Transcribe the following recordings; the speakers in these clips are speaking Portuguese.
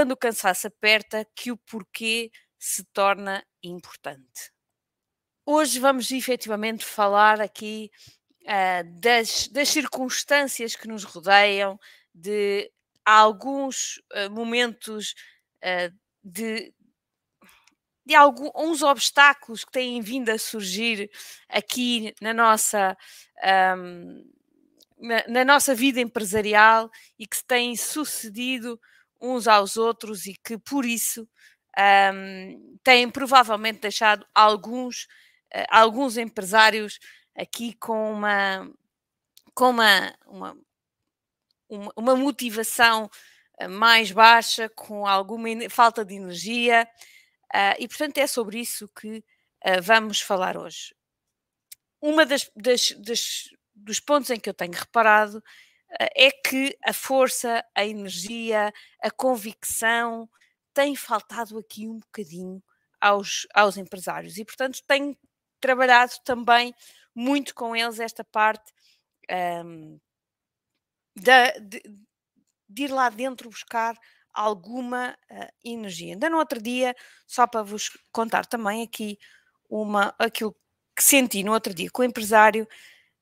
quando o cansaço aperta que o porquê se torna importante. Hoje vamos efetivamente falar aqui uh, das, das, circunstâncias que nos rodeiam, de alguns uh, momentos uh, de, de alguns obstáculos que têm vindo a surgir aqui na nossa. Um, na, na, nossa vida empresarial e que se têm sucedido uns aos outros e que por isso um, têm provavelmente deixado alguns, uh, alguns empresários aqui com uma, com uma, uma, uma motivação eh, mais baixa, com alguma falta de energia, uh, e portanto é sobre isso que uh, vamos falar hoje. Uma das, das, das, dos pontos em que eu tenho reparado é que a força, a energia, a convicção tem faltado aqui um bocadinho aos, aos empresários e portanto tenho trabalhado também muito com eles esta parte um, da, de, de, ir lá dentro buscar alguma uh, energia. Ainda no outro dia, só para vos contar também aqui uma, aquilo que senti no outro dia com o empresário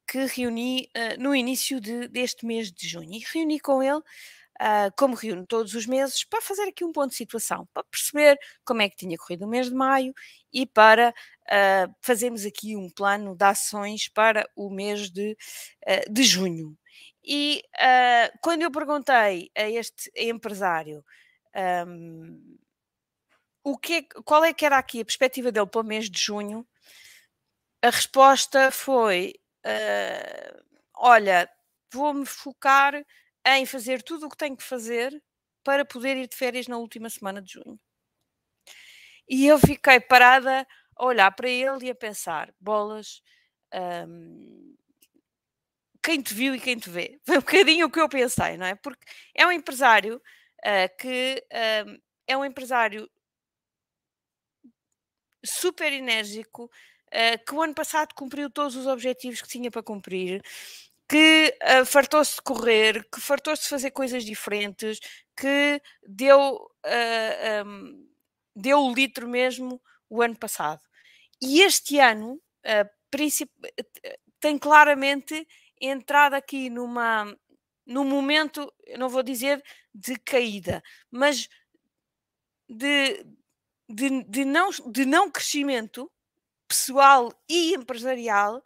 que reuni uh, no início de, deste mês de junho e reuni com ele uh, como reúno todos os meses, para fazer aqui um ponto de situação, para perceber como é que tinha corrido o mês de maio e para uh, fazermos aqui um plano de ações para o mês de, uh, de junho. E quando eu perguntei a este empresário um, o que é, qual é que era aqui a perspectiva dele para o mês de junho, a resposta foi: olha, vou-me focar em fazer tudo o que tenho que fazer para poder ir de férias na última semana de junho. E eu fiquei parada a olhar para ele e a pensar: bolas, hum, quem te viu e quem te vê. Foi um bocadinho o que eu pensei, não é? Porque é um empresário uh, que uh, é um empresário super enérgico, uh, que o ano passado cumpriu todos os objetivos que tinha para cumprir, que uh, fartou-se de correr, que fartou-se de fazer coisas diferentes, que deu, uh, ah, um, deu o litro mesmo o ano passado. E este ano uh, tem claramente entrado aqui numa, num momento, não vou dizer de caída, mas de, de, de, não, de não crescimento pessoal e empresarial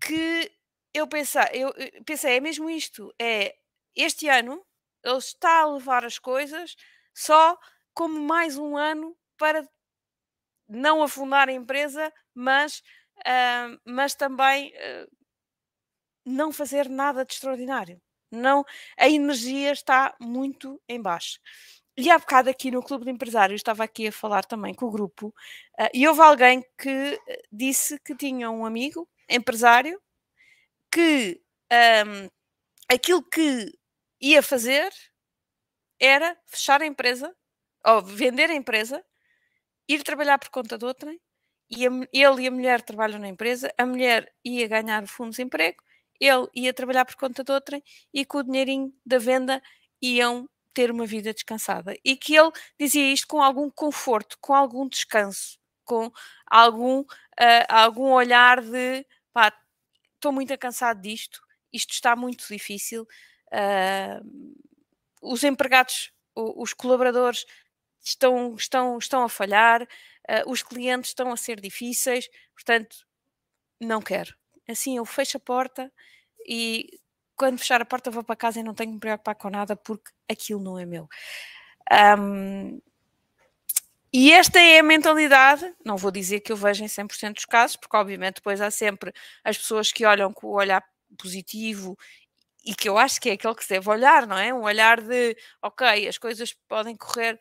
que eu pensei, eu pensei, é mesmo isto, é este ano ele está a levar as coisas só como mais um ano para não afundar a empresa, mas, uh, mas também uh, não fazer nada de extraordinário. Não, a energia está muito em baixo. E há bocado aqui no Clube de Empresários, estava aqui a falar também com o grupo, uh, e houve alguém que disse que tinha um amigo empresário que um, aquilo que ia fazer era fechar a empresa, ou vender a empresa, ir trabalhar por conta de outrem, e a, ele e a mulher trabalham na empresa, a mulher ia ganhar fundos de emprego, ele ia trabalhar por conta de outrem, e com o dinheirinho da venda iam ter uma vida descansada. E que ele dizia isto com algum conforto, com algum descanso, com algum, uh, algum olhar de pá, estou muito cansado disto, isto está muito difícil. Uh, os empregados, os colaboradores estão, estão, estão a falhar, uh, os clientes estão a ser difíceis, portanto, não quero. Assim, eu fecho a porta e quando fechar a porta vou para casa e não tenho que me preocupar com nada porque aquilo não é meu. Um, e esta é a mentalidade, não vou dizer que eu vejo em 100% dos casos, porque obviamente depois há sempre as pessoas que olham com o olhar positivo e que eu acho que é aquele que se deve olhar, não é? Um olhar de, ok, as coisas podem correr,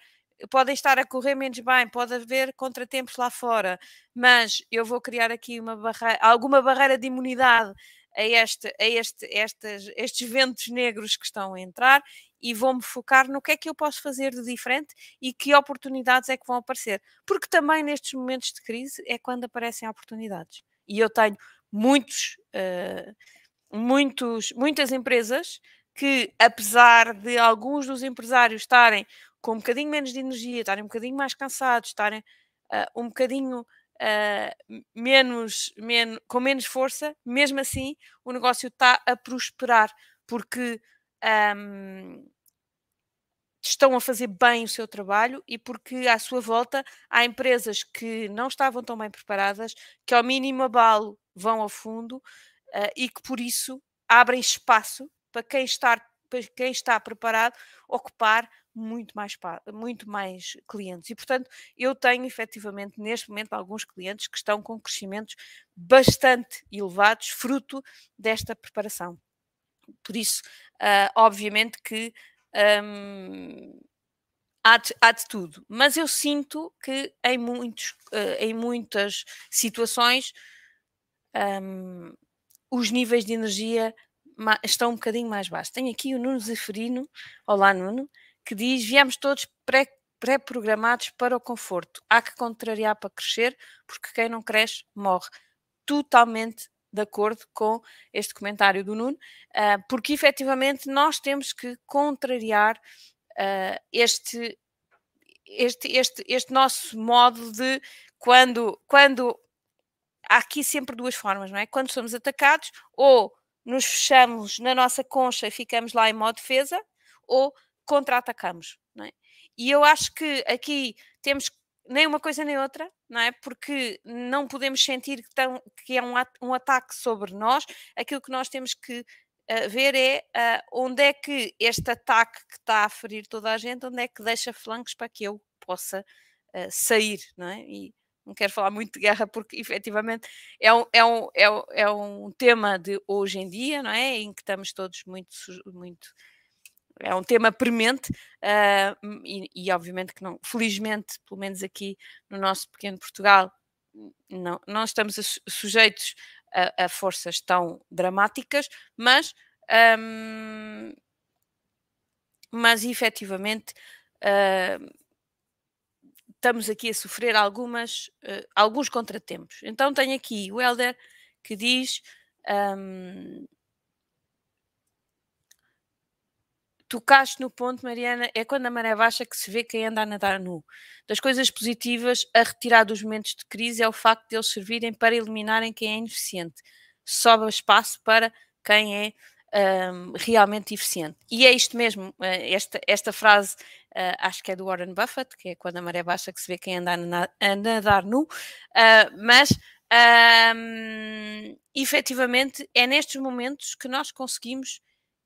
podem estar a correr menos bem, pode haver contratempos lá fora, mas eu vou criar aqui uma barreira, alguma barreira de imunidade a, este, a este, estes, estes ventos negros que estão a entrar e vou-me focar no que é que eu posso fazer de diferente e que oportunidades é que vão aparecer. Porque também nestes momentos de crise é quando aparecem oportunidades. E eu tenho muitos, uh, muitos, muitas empresas que, apesar de alguns dos empresários estarem com um bocadinho menos de energia, estarem um bocadinho mais cansados, estarem uh, um bocadinho uh, menos, com menos força, mesmo assim o negócio está a prosperar, porque um, estão a fazer bem o seu trabalho e porque à sua volta há empresas que não estavam tão bem preparadas, que ao mínimo abalo vão ao fundo uh, e que por isso abrem espaço para quem está, quem está preparado ocupar muito mais, muito mais clientes. E, portanto, eu tenho efetivamente neste momento alguns clientes que estão com crescimentos bastante elevados, fruto desta preparação. Por isso, uh, obviamente que um, há, de, há, de, tudo, mas eu sinto que em, muitos, uh, em muitas situações um, os níveis de energia estão um bocadinho mais baixos. Tenho aqui o Nuno Zeferino, olá Nuno, que diz: viemos todos pré pré-programados para o conforto. Há que contrariar para crescer, porque quem não cresce morre. Totalmente de acordo com este comentário do Nuno, uh, porque efetivamente nós temos que contrariar uh, este, este, este, este nosso modo de quando, quando há aqui sempre duas formas, não é? Quando somos atacados, ou nos fechamos na nossa concha e ficamos lá em modo defesa, ou contra-atacamos, é? E eu acho que aqui temos nem uma coisa nem outra, não é? Porque não podemos sentir que, tão, que é um, um, ataque sobre nós. Aquilo que nós temos que uh, ver é uh, onde é que este ataque que está a ferir toda a gente, onde é que deixa flancos para que eu possa uh, sair, não é? E não quero falar muito de guerra porque efetivamente é um, é um, é um, é um tema de hoje em dia, não é? Em que estamos todos muito, muito é um tema premente uh, e, e, obviamente que não, felizmente, pelo menos aqui no nosso pequeno Portugal, não, não estamos sujeitos a, a, forças tão dramáticas, mas, um, mas efetivamente uh, estamos aqui a sofrer algumas, uh, alguns contratempos. Então tenho aqui o Helder que diz. Um, tocaste no ponto, Mariana, é quando a maré baixa que se vê quem anda a nadar nu. Das coisas positivas a retirar dos momentos de crise é o facto de eles servirem para eliminarem quem é ineficiente. Sobra espaço para quem é um, realmente eficiente. E é isto mesmo, eh, esta, esta frase uh, acho que é do Warren Buffett, que é quando a maré baixa que se vê quem anda a, na, a nadar nu, uh, mas um, efetivamente é nestes momentos que nós conseguimos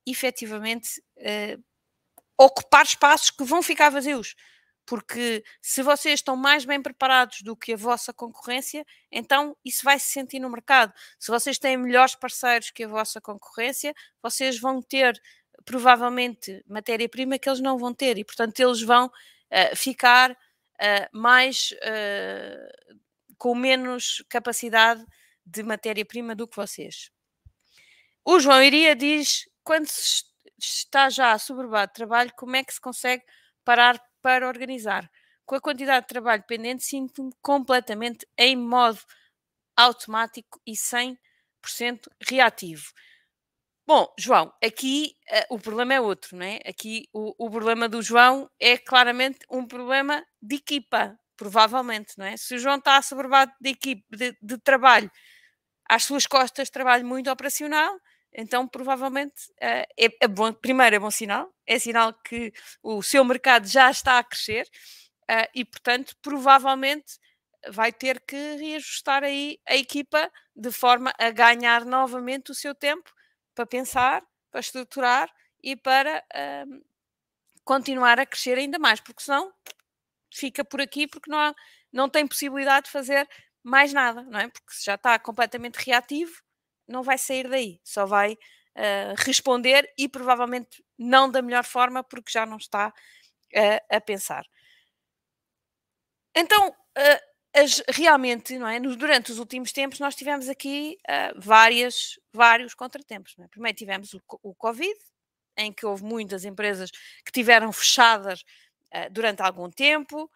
efetivamente uh, ocupar espaços que vão ficar vazios. Porque se vocês estão mais bem preparados do que a vossa concorrência, então isso vai se sentir no mercado. Se vocês têm melhores parceiros que a vossa concorrência, vocês vão ter provavelmente matéria-prima que eles não vão ter e, portanto, eles vão uh, ficar uh, mais uh, com menos capacidade de matéria-prima do que vocês. O João Iria diz quando se está já assoberbado de trabalho, como é que se consegue parar para organizar? Com a quantidade de trabalho pendente, sinto-me completamente em modo automático e 100% reativo. Bom, João, aqui uh, o problema é outro, não é? Aqui o, o, problema do João é claramente um problema de equipa, provavelmente, não é? Se o João está assoberbado de equipe, de, de trabalho, às suas costas, trabalho muito operacional, então, provavelmente, uh, é, é, bom, primeiro é bom sinal, é sinal que o seu mercado já está a crescer uh, e, portanto, provavelmente vai ter que reajustar aí a equipa de forma a ganhar novamente o seu tempo para pensar, para estruturar e para uh, continuar a crescer ainda mais, porque senão fica por aqui porque não, há, não tem possibilidade de fazer mais nada, não é? Porque já está completamente reativo, não vai sair daí, só vai uh, responder e provavelmente não da melhor forma, porque já não está uh, a pensar. Então, uh, as, realmente, não é? durante os últimos tempos, nós tivemos aqui várias, vários contratempos. É? Primeiro tivemos o, o Covid, em que houve muitas empresas que tiveram fechadas durante algum tempo,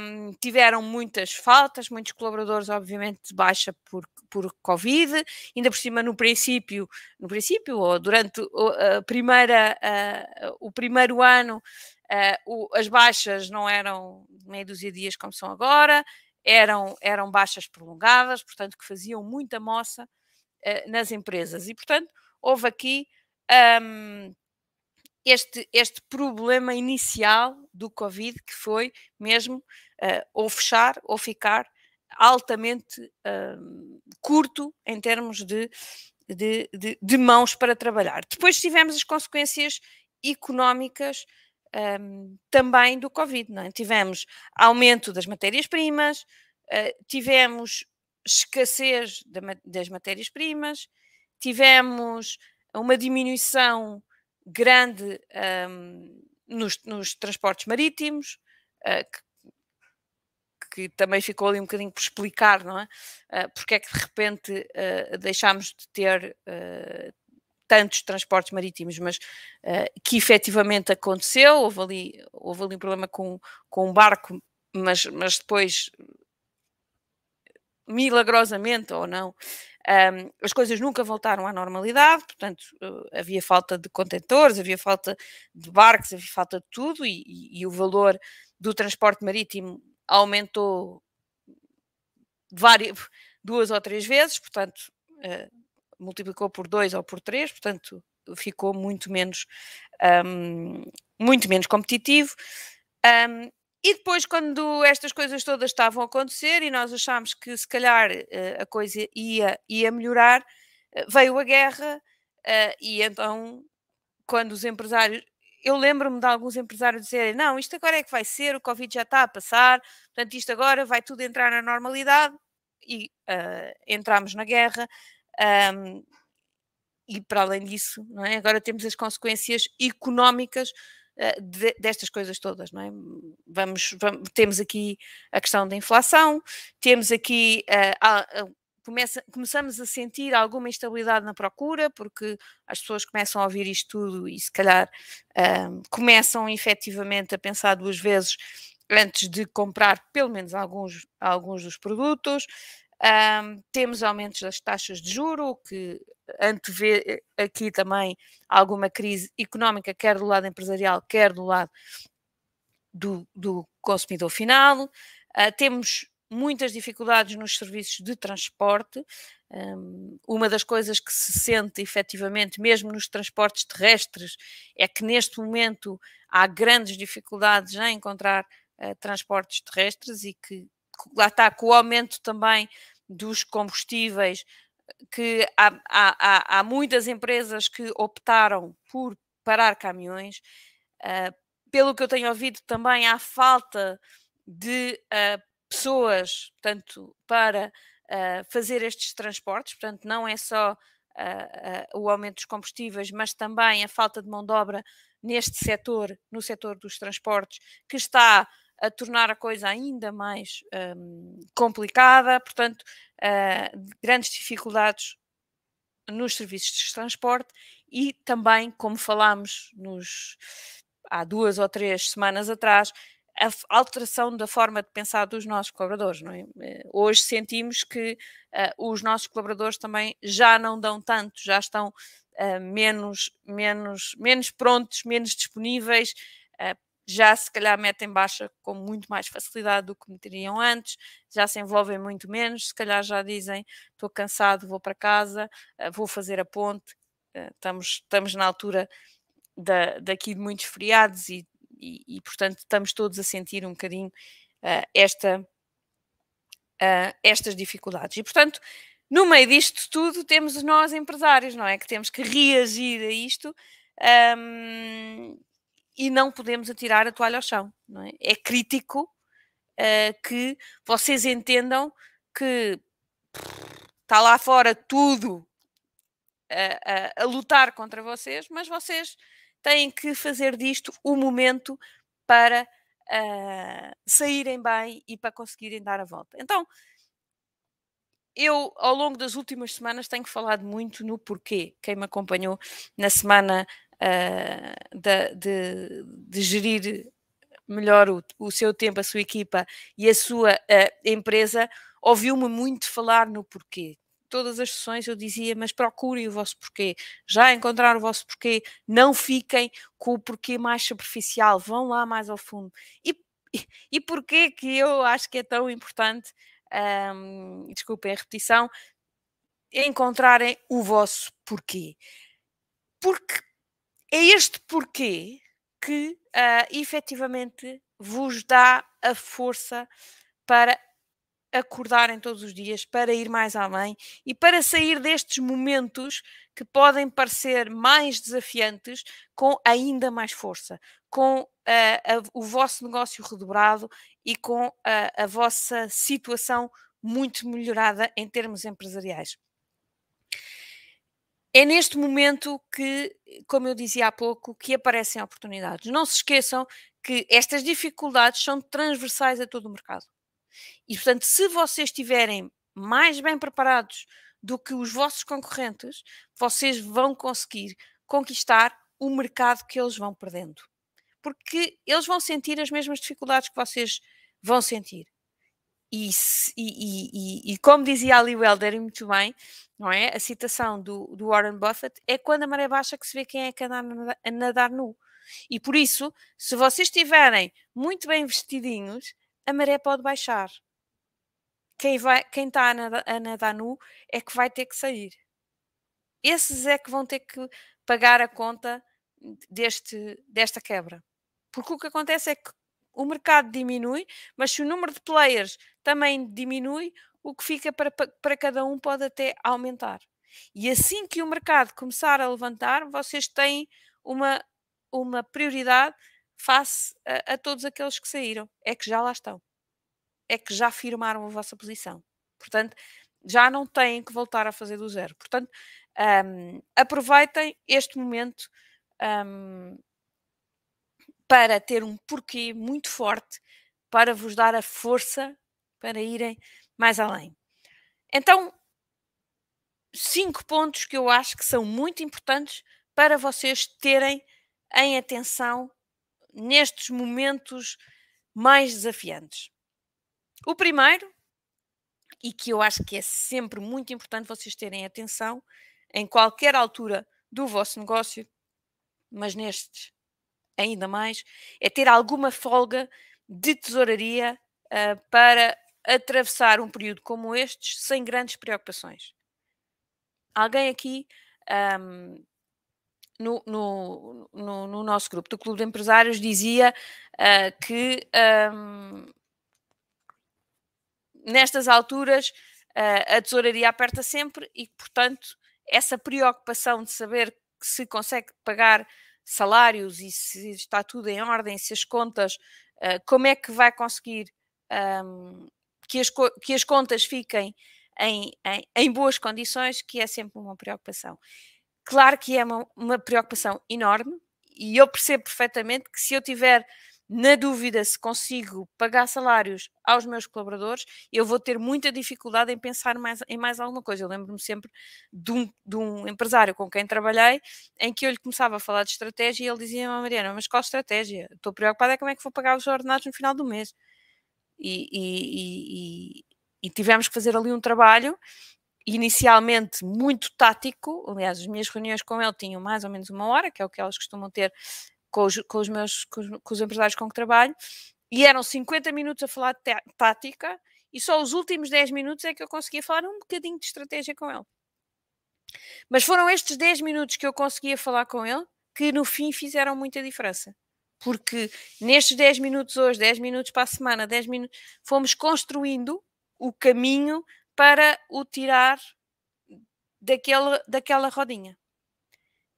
um, tiveram muitas faltas, muitos colaboradores, obviamente, de baixa por, por Covid, ainda por cima no princípio, no princípio, ou durante a primeira, uh, o primeiro ano, Uh, o, as baixas não eram meia dúzia de dias como são agora, eram, eram baixas prolongadas, portanto, que faziam muita moça uh, nas empresas. E, portanto, houve aqui um, este, este problema inicial do Covid, que foi mesmo uh, ou fechar ou ficar altamente uh, curto em termos de, de, de, de, mãos para trabalhar. Depois tivemos as consequências económicas um, também do Covid. Não é? Tivemos aumento das matérias-primas, uh, tivemos escassez das matérias-primas, tivemos uma diminuição grande um, nos, nos, transportes marítimos, uh, que, que, também ficou ali um bocadinho por explicar, não é? Uh, porque é que de repente uh, deixámos de ter tantos transportes marítimos, mas que efetivamente aconteceu, houve ali, houve ali um problema com, com um barco, mas, mas depois milagrosamente ou não, um, as coisas nunca voltaram à normalidade, portanto, uh, havia falta de contentores, havia falta de barcos, havia falta de tudo, e, e, e o valor do transporte marítimo aumentou várias, duas ou três vezes, portanto, uh, multiplicou por dois ou por três, portanto, ficou muito menos, um, muito menos competitivo. Um, e depois, quando estas coisas todas estavam a acontecer e nós achámos que se calhar eh, a coisa ia, ia melhorar, eh, veio a guerra eh, e então, quando os empresários. Eu lembro-me de alguns empresários dizerem: não, isto agora é que vai ser, o Covid já está a passar, portanto, isto agora vai tudo entrar na normalidade e uh, entramos na guerra. Um, e para além disso, não é? agora temos as consequências económicas eh, de, destas coisas todas, não é? Vamos, vamos, temos aqui a questão da inflação, temos aqui uh, a, a, começa, começamos a sentir alguma instabilidade na procura, porque as pessoas começam a ouvir isto tudo e se calhar uh, começam efetivamente a pensar duas vezes antes de comprar pelo menos alguns, alguns dos produtos. Um, temos aumentos das taxas de juro, que antevê eh, aqui também alguma crise económica, quer do lado empresarial, quer do lado do, do consumidor final. Uh, temos muitas dificuldades nos serviços de transporte. Um, uma das coisas que se sente efetivamente, mesmo nos transportes terrestres, é que neste momento há grandes dificuldades em encontrar uh, transportes terrestres e que lá está com o aumento também dos combustíveis, que há, há, há, muitas empresas que optaram por parar caminhões. Uh, pelo que eu tenho ouvido, também há falta de uh, pessoas, portanto, para uh, fazer estes transportes, portanto, não é só o aumento dos combustíveis, mas também a falta de mão de obra neste setor, no setor dos transportes, que está a tornar a coisa ainda mais um, complicada, portanto, uh, grandes dificuldades nos serviços de transporte e também, como falámos nos, há duas ou três semanas atrás, a alteração da forma de pensar dos nossos colaboradores. É? Eh, hoje sentimos que uh, os nossos colaboradores também já não dão tanto, já estão uh, menos, menos, menos prontos, menos disponíveis. Uh, já se calhar metem baixa com muito mais facilidade do que meteriam antes, já se envolvem muito menos, se calhar já dizem estou cansado, vou para casa, eh, vou fazer a ponte. Eh, estamos, estamos na altura da, daqui de muitos feriados e, e, e, portanto estamos todos a sentir um bocadinho uh, esta, uh, estas dificuldades. E portanto, no meio disto tudo, temos nós empresários, não é? Que temos que reagir a isto. Um, e não podemos atirar a toalha ao chão. É? é? crítico uh, que vocês entendam que está lá fora tudo a, a, a, lutar contra vocês, mas vocês têm que fazer disto o momento para uh, saírem bem e para conseguirem dar a volta. Então, eu, ao longo das últimas semanas, tenho falado muito no porquê. Quem me acompanhou na semana uh, de, de, de, gerir melhor o, o, seu tempo, a sua equipa e a sua uh, empresa, ouviu-me muito falar no porquê. todas as sessões eu dizia, mas procurem o vosso porquê. Já encontrar o vosso porquê, não fiquem com o porquê mais superficial, vão lá mais ao fundo. E, e, e porquê que eu acho que é tão importante, um, desculpem a repetição, encontrarem o vosso porquê. Porque é este porquê que uh, efetivamente vos dá a força para acordarem todos os dias, para ir mais além e para sair destes momentos que podem parecer mais desafiantes com ainda mais força, com uh, a, o vosso negócio redobrado e com uh, a vossa situação muito melhorada em termos empresariais. É neste momento que, como eu dizia há pouco, que aparecem oportunidades. Não se esqueçam que estas dificuldades são transversais a todo o mercado. E, portanto, se vocês estiverem mais bem preparados do que os vossos concorrentes, vocês vão conseguir conquistar o mercado que eles vão perdendo. Porque eles vão sentir as mesmas dificuldades que vocês vão sentir. E, e, e, e como dizia Ali Welder muito bem, não é? A citação do, do Warren Buffett é quando a maré baixa que se vê quem é que anda a nadar, a nadar nu. E por isso, se vocês estiverem muito bem vestidinhos, a maré pode baixar. Quem, vai, quem está a nadar, a nadar nu é que vai ter que sair. Esses é que vão ter que pagar a conta deste, desta quebra. Porque o que acontece é que o mercado diminui, mas se o número de players também diminui, o que fica para, para cada um pode até aumentar. E assim que o mercado começar a levantar, vocês têm uma, uma prioridade face a, a, todos aqueles que saíram. É que já lá estão. É que já firmaram a vossa posição. Portanto, já não têm que voltar a fazer do zero. Portanto, um, aproveitem este momento um, para ter um porquê muito forte para vos dar a força para irem mais além. Então, cinco pontos que eu acho que são muito importantes para vocês terem em atenção nestes momentos mais desafiantes. O primeiro, e que eu acho que é sempre muito importante vocês terem atenção em qualquer altura do vosso negócio, mas nestes ainda mais, é ter alguma folga de tesouraria uh, para atravessar um período como estes sem grandes preocupações. Alguém aqui um, no, no, no, no, nosso grupo do Clube de Empresários dizia uh, que um, nestas alturas uh, a tesouraria aperta sempre e, portanto, essa preocupação de saber se consegue pagar salários e se está tudo em ordem, se as contas, uh, como é que vai conseguir um, que, as, que as contas fiquem em, em, em boas condições, que é sempre uma preocupação. Claro que é uma, uma preocupação enorme e eu percebo perfeitamente que se eu tiver na dúvida se consigo pagar salários aos meus colaboradores, eu vou ter muita dificuldade em pensar mais, em mais alguma coisa. Eu lembro-me sempre de um, de um, empresário com quem trabalhei, em que eu lhe começava a falar de estratégia e ele dizia: Mariana, mas qual estratégia? Estou preocupada é como é que vou pagar os ordenados no final do mês. E, e, e, e tivemos que fazer ali um trabalho inicialmente muito tático, aliás, as minhas reuniões com ele tinham mais ou menos uma hora, que é o que elas costumam ter com os, com os meus com os, com os, empresários com que trabalho, e eram 50 minutos a falar de tática, e só os últimos 10 minutos é que eu conseguia falar um bocadinho de estratégia com ele. Mas foram estes 10 minutos que eu conseguia falar com ele que no fim fizeram muita diferença. Porque nestes 10 minutos hoje, 10 minutos para a semana, 10 minutos, fomos construindo o caminho para o tirar daquele, daquela rodinha.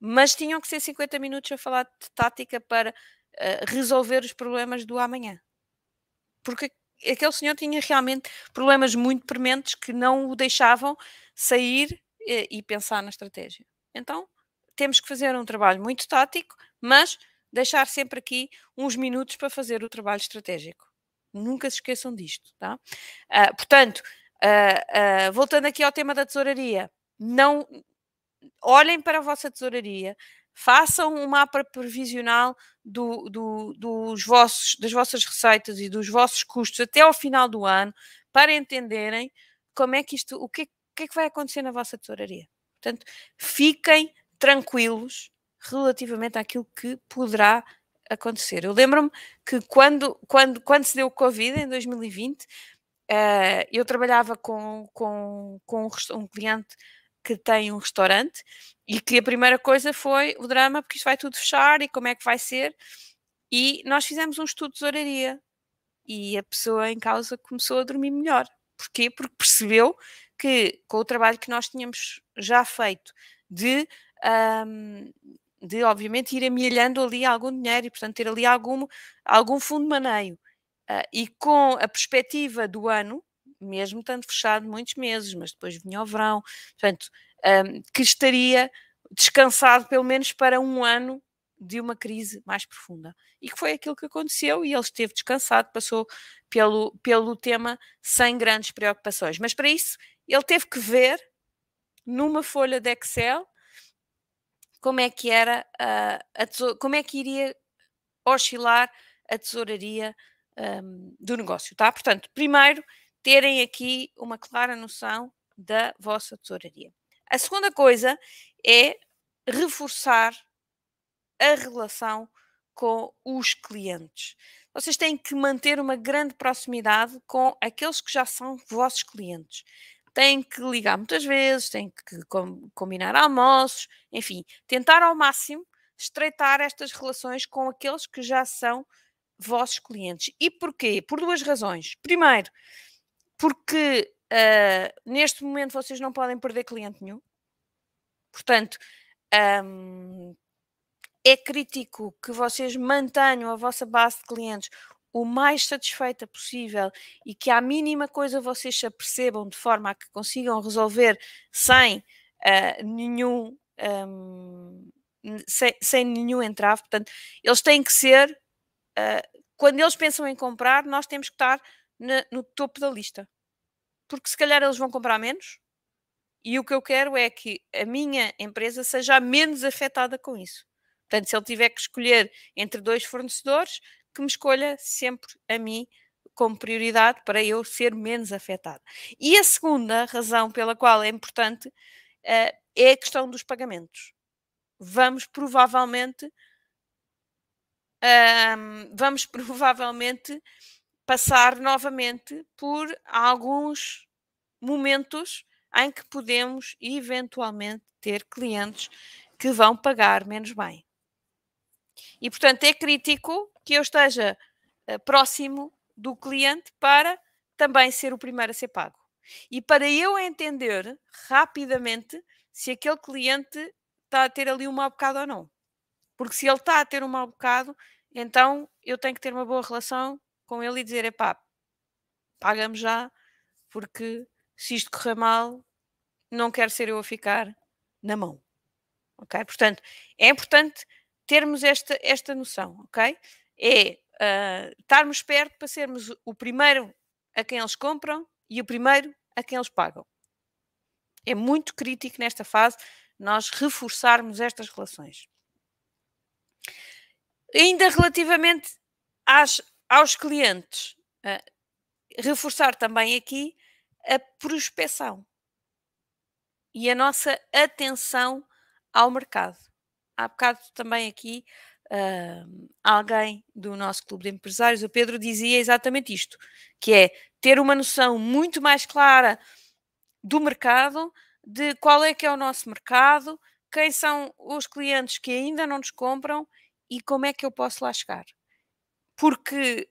Mas tinham que ser 50 minutos a falar de tática para uh, resolver os problemas do amanhã. Porque aquele senhor tinha realmente problemas muito prementes que não o deixavam sair e, eh, e pensar na estratégia. Então, temos que fazer um trabalho muito tático, mas deixar sempre aqui uns minutos para fazer o trabalho estratégico. Nunca se esqueçam disto, tá? Uh, portanto, uh, voltando aqui ao tema da tesouraria, não olhem para a vossa tesouraria, façam um mapa previsional do, do, dos vossos, das vossas receitas e dos vossos custos até ao final do ano para entenderem como é que isto, o que, que é que vai acontecer na vossa tesouraria. Portanto, fiquem tranquilos relativamente àquilo que poderá acontecer. Eu lembro-me que quando, quando, quando se deu o Covid, em 2020, uh, eh, eu trabalhava com, com, com um cliente que tem um restaurante e que a primeira coisa foi o drama, porque isto vai tudo fechar e como é que vai ser. E nós fizemos um estudo de tesouraria e a pessoa em causa começou a dormir melhor. Porquê? Porque percebeu que com o trabalho que nós tínhamos já feito de, um, de obviamente, ir amelhando ali algum dinheiro e, portanto, ter ali algum, algum fundo de maneio. Uh, e com a perspectiva do ano, mesmo estando fechado muitos meses, mas depois vinha o verão, portanto, um, que estaria descansado pelo menos para um ano de uma crise mais profunda. E que foi aquilo que aconteceu e ele esteve descansado, passou pelo, pelo tema sem grandes preocupações. Mas para isso ele teve que ver numa folha de Excel como é que era a, a como é que iria oscilar a tesouraria um, do negócio, tá? Portanto, primeiro terem aqui uma clara noção da vossa tesouraria. A segunda coisa é reforçar a relação com os clientes. Vocês têm que manter uma grande proximidade com aqueles que já são vossos clientes. Têm que ligar muitas vezes, têm que combinar almoços, enfim, tentar ao máximo estreitar estas relações com aqueles que já são vossos clientes. E porquê? Por duas razões. Primeiro, porque uh, neste momento vocês não podem perder cliente nenhum. Portanto, um, é crítico que vocês mantenham a vossa base de clientes o mais satisfeita possível e que à mínima coisa vocês se apercebam de forma a que consigam resolver sem uh, nenhum um, sem, sem, nenhum entrave. Portanto, eles têm que ser uh, quando eles pensam em comprar, nós temos que estar na, no topo da lista. Porque se calhar eles vão comprar menos e o que eu quero é que a minha empresa seja menos afetada com isso. Portanto, se ele tiver que escolher entre dois fornecedores, que me escolha sempre a mim como prioridade para eu ser menos afetada. E a segunda razão pela qual é importante uh, é a questão dos pagamentos. Vamos provavelmente um, vamos provavelmente passar novamente por alguns momentos em que podemos eventualmente ter clientes que vão pagar menos bem. E, portanto, é crítico que eu esteja uh, próximo do cliente para também ser o primeiro a ser pago. E para eu entender rapidamente se aquele cliente está a ter ali um mau bocado ou não. Porque se ele está a ter um mau bocado, então eu tenho que ter uma boa relação com ele e dizer: epá, paga-me já, porque se isto correr mal, não quero ser eu a ficar na mão. Ok? Portanto, é importante termos esta, esta noção, ok? É uh, estarmos perto para sermos o primeiro a quem eles compram e o primeiro a quem eles pagam. É muito crítico nesta fase nós reforçarmos estas relações. Ainda relativamente às, aos clientes, uh, reforçar também aqui a prospecção e a nossa atenção ao mercado há bocado também aqui uh, alguém do nosso clube de empresários, o Pedro, dizia exatamente isto, que é ter uma noção muito mais clara do mercado, de qual é que é o nosso mercado, quem são os clientes que ainda não nos compram e como é que eu posso lá chegar. Porque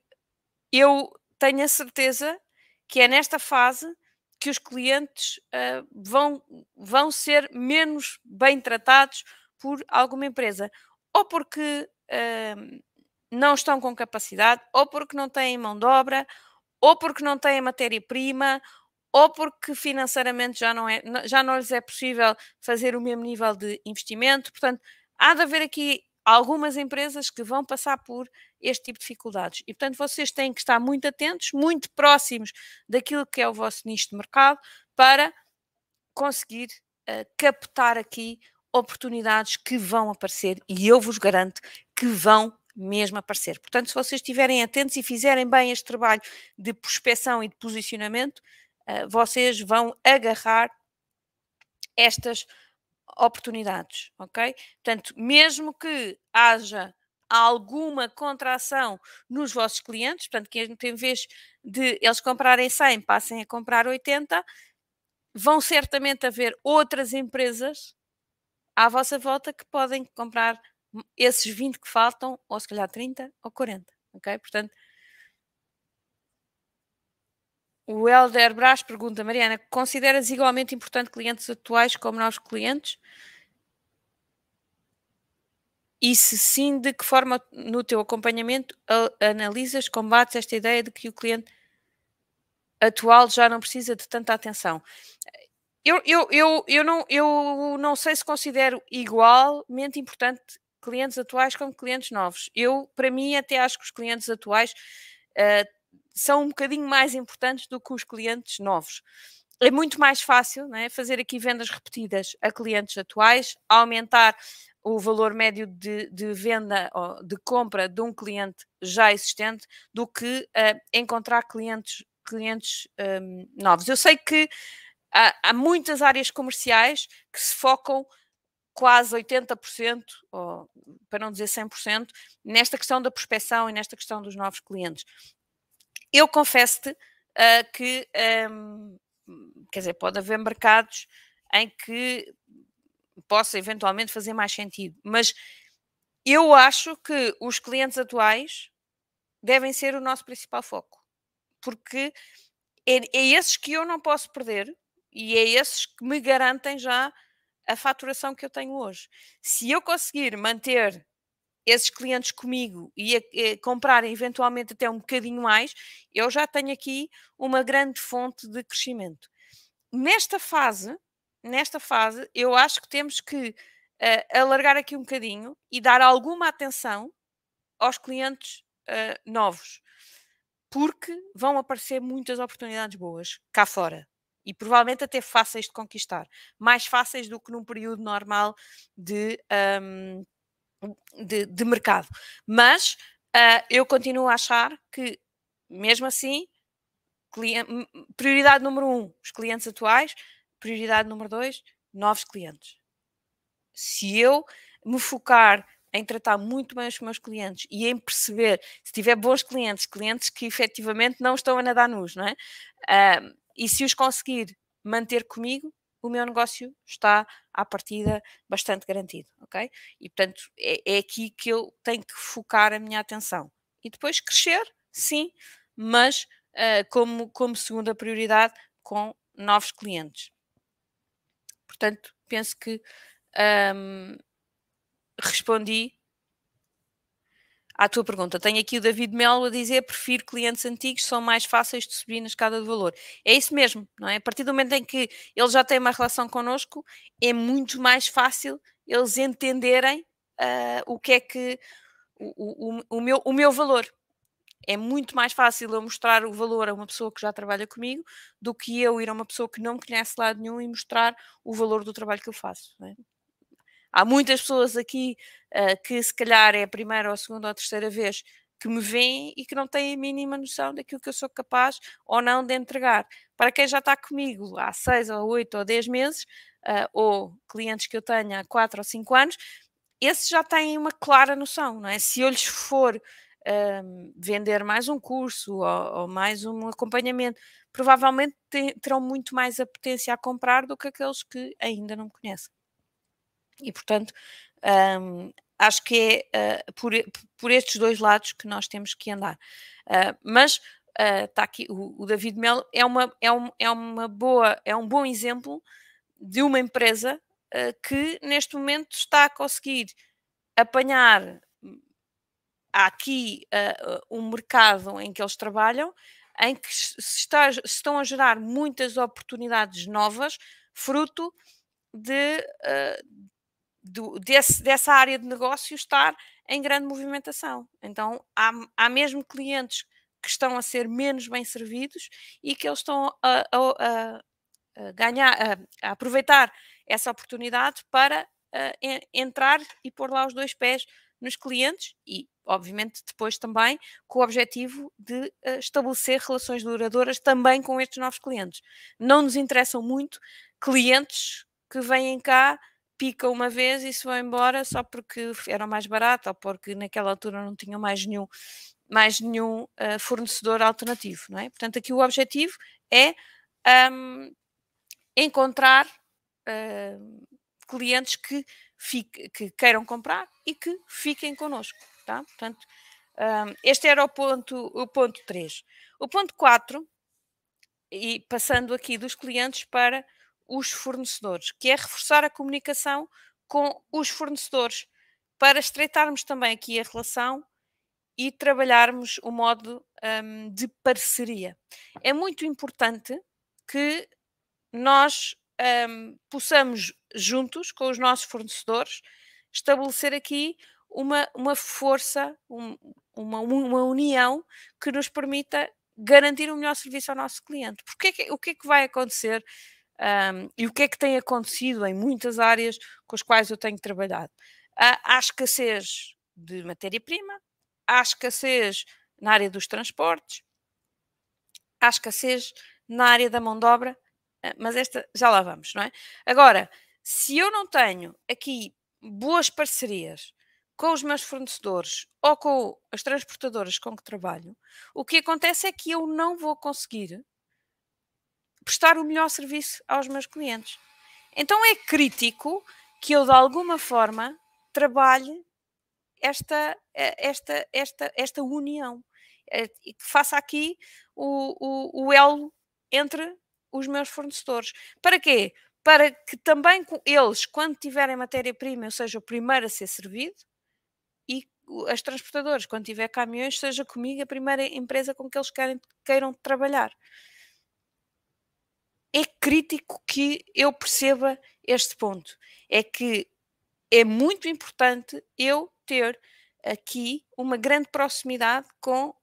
eu tenho a certeza que é nesta fase que os clientes uh, vão, vão ser menos bem tratados por alguma empresa, ou porque uh, não estão com capacidade, ou porque não têm mão de obra, ou porque não têm matéria-prima, ou porque financeiramente já não, é, já não lhes é possível fazer o mesmo nível de investimento. Portanto, há de haver aqui algumas empresas que vão passar por este tipo de dificuldades. E, portanto, vocês têm que estar muito atentos, muito próximos daquilo que é o vosso nicho de mercado para conseguir uh, captar aqui oportunidades que vão aparecer e eu vos garanto que vão mesmo aparecer. Portanto, se vocês estiverem atentos e fizerem bem este trabalho de prospecção e de posicionamento, uh, vocês vão agarrar estas oportunidades, ok? Portanto, mesmo que haja alguma contração nos vossos clientes, portanto, que em vez de eles comprarem 100, passem a comprar 80, vão certamente haver outras empresas à vossa volta que podem comprar esses 20 que faltam, ou se calhar 30 ou 40, ok? Portanto, o Helder Brás pergunta, Mariana, consideras igualmente importante clientes atuais como novos clientes? E se sim, de que forma no teu acompanhamento analisas, combates esta ideia de que o cliente atual já não precisa de tanta atenção? Eu, eu, eu, eu, não, eu não sei se considero igualmente importante clientes atuais como clientes novos. Eu, para mim, até acho que os clientes atuais uh, são um bocadinho mais importantes do que os clientes novos. É muito mais fácil né, fazer aqui vendas repetidas a clientes atuais, aumentar o valor médio de, de venda ou de compra de um cliente já existente do que uh, encontrar clientes, clientes um, novos. Eu sei que há, há, muitas áreas comerciais que se focam quase 80%, ou para não dizer 100%, nesta questão da prospecção e nesta questão dos novos clientes. Eu confesso-te uh, que, um, quer dizer, pode haver mercados em que possa eventualmente fazer mais sentido, mas eu acho que os clientes atuais devem ser o nosso principal foco, porque é, é esses que eu não posso perder e é esses que me garantem já a faturação que eu tenho hoje. Se eu conseguir manter esses clientes comigo e a, a comprarem eventualmente até um bocadinho mais, eu já tenho aqui uma grande fonte de crescimento. Nesta fase, nesta fase, eu acho que temos que uh, alargar aqui um bocadinho e dar alguma atenção aos clientes uh, novos, porque vão aparecer muitas oportunidades boas cá fora e provavelmente até fáceis de conquistar, mais fáceis do que num período normal de, um, de, de mercado. Mas uh, eu continuo a achar que, mesmo assim, cliente, prioridade número um, os clientes atuais, prioridade número dois, novos clientes. Se eu me focar em tratar muito bem os meus clientes e em perceber se tiver bons clientes, clientes que efetivamente não estão a nadar nus, não é? E se os conseguir manter comigo, o meu negócio está à partida bastante garantido, ok? E portanto é, é aqui que eu tenho que focar a minha atenção. E depois crescer, sim, mas uh, como, como segunda prioridade com novos clientes. Portanto, penso que um, respondi à tua pergunta. Tenho aqui o David Melo a dizer: prefiro clientes antigos, são mais fáceis de subir na escada de valor. É isso mesmo, não é? A partir do momento em que eles já têm uma relação connosco, é muito mais fácil eles entenderem uh, o que é que o, o, o, meu, o meu valor. É muito mais fácil eu mostrar o valor a uma pessoa que já trabalha comigo do que eu ir a uma pessoa que não me conhece lado nenhum e mostrar o valor do trabalho que eu faço. É? Há muitas pessoas aqui uh, que se calhar é a primeira ou a segunda ou a terceira vez que me veem e que não têm a mínima noção daquilo que eu sou capaz ou não de entregar. Para quem já está comigo há seis ou oito ou dez meses, uh, ou clientes que eu tenho há quatro ou cinco anos, esses já têm uma clara noção, não é? Se eu lhes for vender mais um curso ou, ou, mais um acompanhamento, provavelmente terão muito mais a potência a comprar do que aqueles que ainda não me conhecem. E, portanto, um, acho que é uh, por, por estes dois lados que nós temos que andar. Uh, mas está uh, aqui o, o, David Melo é uma, é, um, é uma boa, é um bom exemplo de uma empresa que neste momento está a conseguir apanhar aqui um mercado em que eles trabalham, em que se, está, se estão a gerar muitas oportunidades novas, fruto de, uh, do, desse, dessa área de negócio estar em grande movimentação. Então, há, há mesmo clientes que estão a ser menos bem servidos e que eles estão a, a, a ganhar, a, aproveitar essa oportunidade para entrar e pôr lá os dois pés nos clientes e, obviamente, depois também com o objetivo de uh, estabelecer relações duradouras também com estes novos clientes. Não nos interessam muito clientes que vêm cá, picam uma vez e se vão embora só porque era mais barato ou porque naquela altura não tinham mais nenhum, mais nenhum uh, fornecedor alternativo, não é? Portanto, aqui o objetivo é um, encontrar uh, clientes que, fique, que queiram comprar e que fiquem connosco, tá? Portanto, um, este era o ponto, o ponto 3. O ponto 4, e passando aqui dos clientes para os fornecedores, que é reforçar a comunicação com os fornecedores, para estreitarmos também aqui a relação e trabalharmos o modo um, de parceria. É muito importante que nós um, possamos, juntos com os nossos fornecedores, estabelecer aqui uma, uma força, um, uma, uma união que nos permita garantir um melhor serviço ao nosso cliente. Porque o que é que vai acontecer um, e o que é que tem acontecido em muitas áreas com as quais eu tenho trabalhado? Há, há escassez de matéria-prima, há escassez na área dos transportes, há escassez na área da mão de obra, ah, mas esta já lá vamos, não é? Agora, se eu não tenho aqui boas parcerias com os meus fornecedores ou com as transportadoras com que trabalho, o que acontece é que eu não vou conseguir prestar o melhor serviço aos meus clientes. Então é crítico que eu, de alguma forma, trabalhe esta, eh, esta, esta, esta união eh, e que faça aqui o, o, o elo entre os meus fornecedores. Para quê? Para que também eles, quando tiverem matéria-prima, eu seja o primeiro a ser servido as transportadoras, quando tiver caminhões, seja comigo a primeira empresa com que eles querem, queiram trabalhar. É crítico que eu perceba este ponto. É que é muito importante eu ter aqui uma grande proximidade com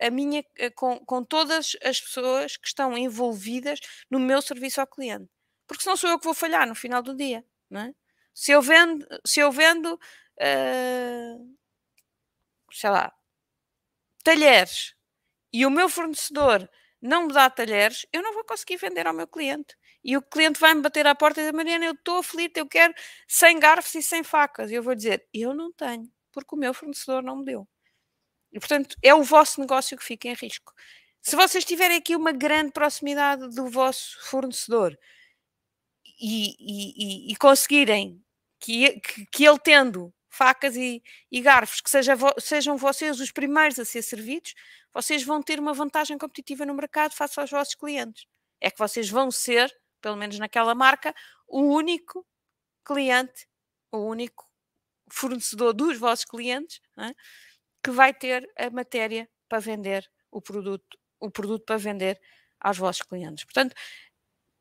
a minha, com, com todas as pessoas que estão envolvidas no meu serviço ao cliente. Porque senão sou eu que vou falhar no final do dia. Não é? Se eu vendo, se eu vendo uh, sei lá, talheres e o meu fornecedor não me dá talheres, eu não vou conseguir vender ao meu cliente. E o cliente vai me bater à porta e dizer: Mariana, eu estou aflito, eu quero 100 garfos e 100 facas. E eu vou dizer: Eu não tenho, porque o meu fornecedor não me deu. E, portanto, é o vosso negócio que fica em risco. Se vocês tiverem aqui uma grande proximidade do vosso fornecedor e, e, e conseguirem que, que, que, ele tendo facas e, e garfos, que seja vo, sejam vocês os primeiros a ser servidos, vocês vão ter uma vantagem competitiva no mercado face aos vossos clientes. É que vocês vão ser, pelo menos naquela marca, o único cliente, o único fornecedor dos vossos clientes, é? que vai ter a matéria para vender o produto, o produto para vender aos vossos clientes. Portanto,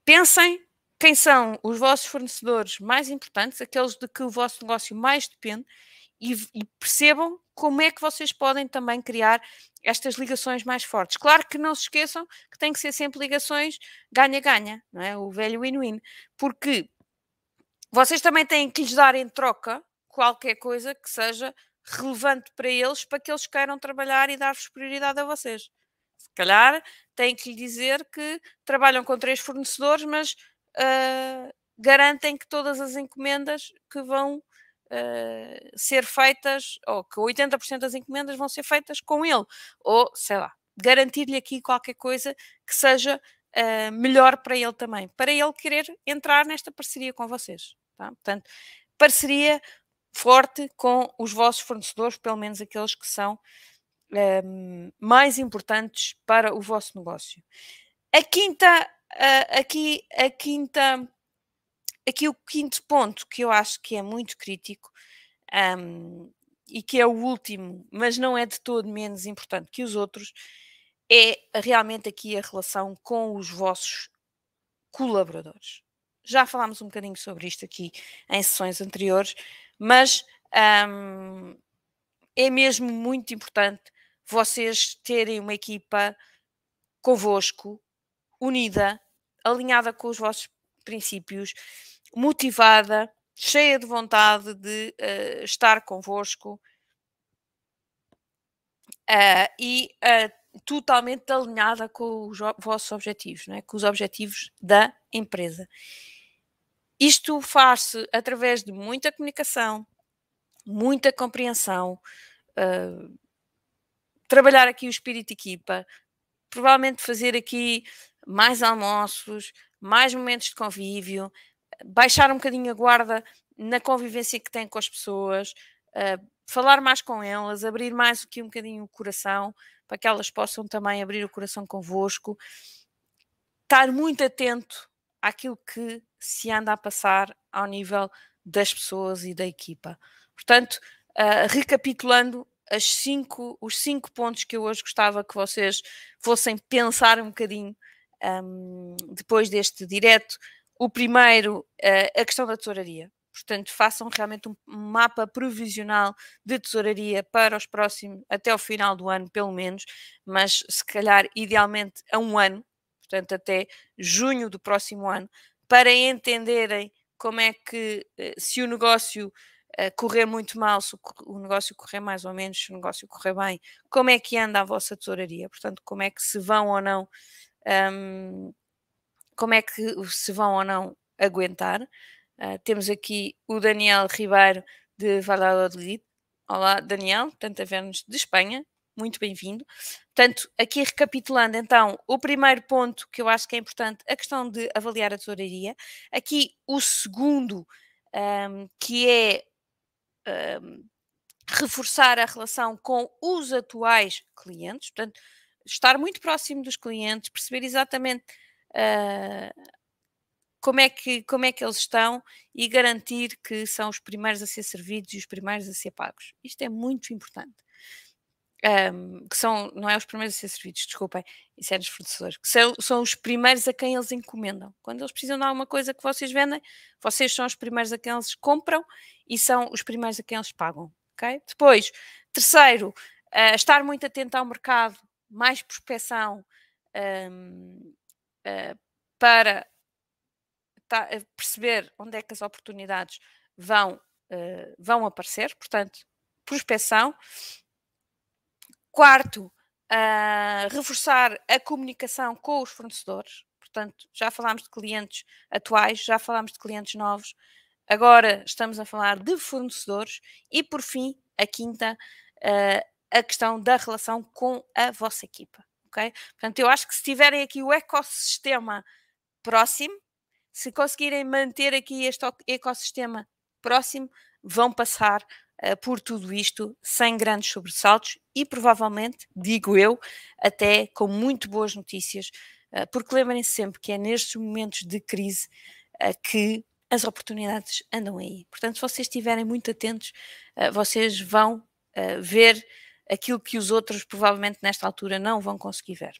pensem quem são os vossos fornecedores mais importantes, aqueles de que o vosso negócio mais depende, e, e, percebam como é que vocês podem também criar estas ligações mais fortes. Claro que não se esqueçam que tem que ser sempre ligações ganha-ganha, não é? O velho win-win, porque vocês também têm que lhes dar em troca qualquer coisa que seja relevante para eles para que eles queiram trabalhar e dar-vos prioridade a vocês. Se calhar têm que lhe dizer que trabalham com três fornecedores, mas uh, garantem que todas as encomendas que vão uh, ser feitas, ou que 80% das encomendas vão ser feitas com ele, ou sei lá, garantir-lhe aqui qualquer coisa que seja uh, melhor para ele também, para ele querer entrar nesta parceria com vocês. Tá? Portanto, parceria forte com os vossos fornecedores, pelo menos aqueles que são um, mais importantes para o vosso negócio. A quinta, uh, aqui, a quinta, aqui o quinto ponto que eu acho que é muito crítico um, e que é o último, mas não é de todo menos importante que os outros, é realmente aqui a relação com os vossos colaboradores. Já falámos um bocadinho sobre isto aqui em sessões anteriores, mas um, é mesmo muito importante vocês terem uma equipa convosco, unida, alinhada com os vossos princípios, motivada, cheia de vontade de uh, estar convosco uh, e uh, totalmente alinhada com os vossos objetivos, não é? com os objetivos da empresa. isto faz-se através de muita comunicação, muita compreensão, trabalhar aqui o espírito de equipa, provavelmente fazer aqui mais almoços, mais momentos de convívio, baixar um bocadinho a guarda na convivência que tem com as pessoas, uh, falar mais com elas, abrir mais aqui um bocadinho o coração, para que elas possam também abrir o coração convosco, estar muito atento àquilo que se anda a passar ao nível das pessoas e da equipa. Portanto, uh, recapitulando cinco, os cinco pontos que eu hoje gostava que vocês fossem pensar um bocadinho um, depois deste direto. O primeiro, uh, a questão da tesouraria. Portanto, façam realmente um mapa provisional de tesouraria para os próximos, até o final do ano, pelo menos, mas se calhar idealmente a um ano, portanto, até junho do próximo ano, para entenderem como é que, eh, se o negócio uh, correr muito mal, se o negócio correr mais ou menos, se o negócio correr bem, como é que anda a vossa tesouraria? Portanto, como é que se vão ou não, um, como é que se vão ou não aguentar? Uh, temos aqui o Daniel Ribeiro de Valladolid. Olá, Daniel, tanto a ver-nos de Espanha. Muito bem-vindo. Portanto, aqui recapitulando, então, o primeiro ponto que eu acho que é importante, a questão de avaliar a tesouraria. Aqui, o segundo, um, que é um, reforçar a relação com os atuais clientes, portanto, estar muito próximo dos clientes, perceber exatamente uh, como, é que, como é que eles estão e garantir que são os primeiros a ser servidos e os primeiros a ser pagos. Isto é muito importante. Um, que são, não é os primeiros a ser servidos, desculpem, isso é dos fornecedores, que são, são os primeiros a quem eles encomendam. Quando eles precisam de alguma coisa que vocês vendem, vocês são os primeiros a quem eles compram e são os primeiros a quem eles pagam. Okay? Depois, terceiro, uh, estar muito atento ao mercado, mais prospeção um, uh, ah, para tá, perceber onde é que as oportunidades vão, uh, vão aparecer, portanto, prospeção. Quarto, reforçar a comunicação com os fornecedores, portanto, já falámos de clientes atuais, já falámos de clientes novos, Agora estamos a falar de fornecedores e, por fim, a quinta, uh, a questão da relação com a vossa equipa. Ok? Portanto, eu acho que se tiverem aqui o ecossistema próximo, se conseguirem manter aqui este ecossistema próximo, vão passar uh, por tudo isto sem grandes sobressaltos e provavelmente, digo eu, até com muito boas notícias, uh, porque lembrem-se sempre que é nestes momentos de crise uh, que as oportunidades andam aí. Portanto, se vocês estiverem muito atentos, vocês vão ver aquilo que os outros provavelmente nesta altura não vão conseguir ver.